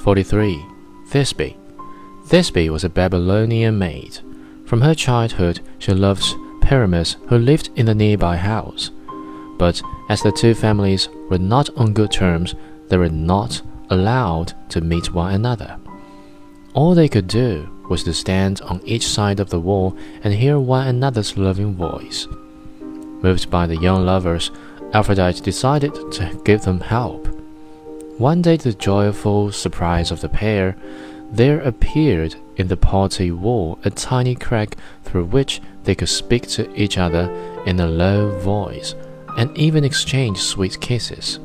43. Thisbe. Thisbe was a Babylonian maid. From her childhood, she loved Pyramus, who lived in the nearby house. But as the two families were not on good terms, they were not allowed to meet one another. All they could do was to stand on each side of the wall and hear one another's loving voice. Moved by the young lovers, Aphrodite decided to give them help. One day, to the joyful surprise of the pair, there appeared in the party wall a tiny crack through which they could speak to each other in a low voice and even exchange sweet kisses.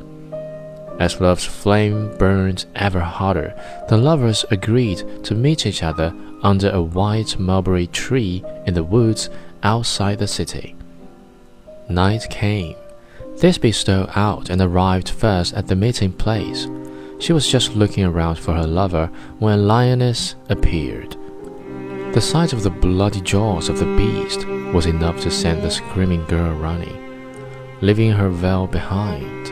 As love's flame burned ever hotter, the lovers agreed to meet each other under a white mulberry tree in the woods outside the city. Night came. Thisbe stole out and arrived first at the meeting place. She was just looking around for her lover when a lioness appeared. The sight of the bloody jaws of the beast was enough to send the screaming girl running, leaving her veil behind.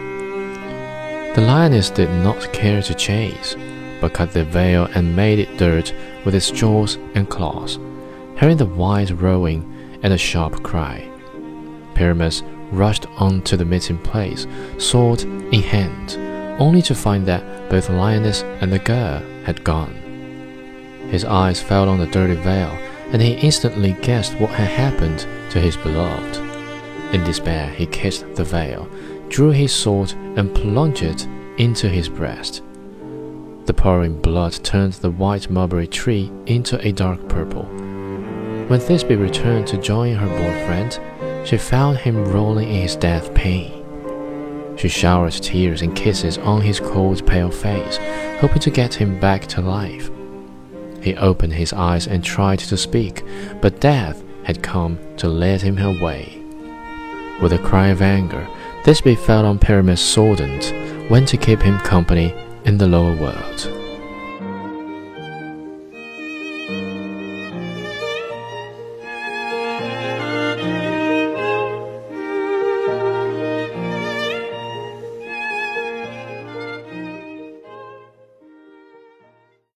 The lioness did not care to chase, but cut the veil and made it dirt with its jaws and claws. Hearing the white roaring and a sharp cry, Pyramus rushed on to the meeting place, sword in hand, only to find that both the lioness and the girl had gone. His eyes fell on the dirty veil, and he instantly guessed what had happened to his beloved. In despair, he kissed the veil, drew his sword and plunged it into his breast. The pouring blood turned the white mulberry tree into a dark purple. When Thisbe returned to join her boyfriend, she found him rolling in his death pain. She showered tears and kisses on his cold, pale face, hoping to get him back to life. He opened his eyes and tried to speak, but death had come to lead him away. With a cry of anger, Thisbe fell on Pyramus' sword and went to keep him company in the lower world.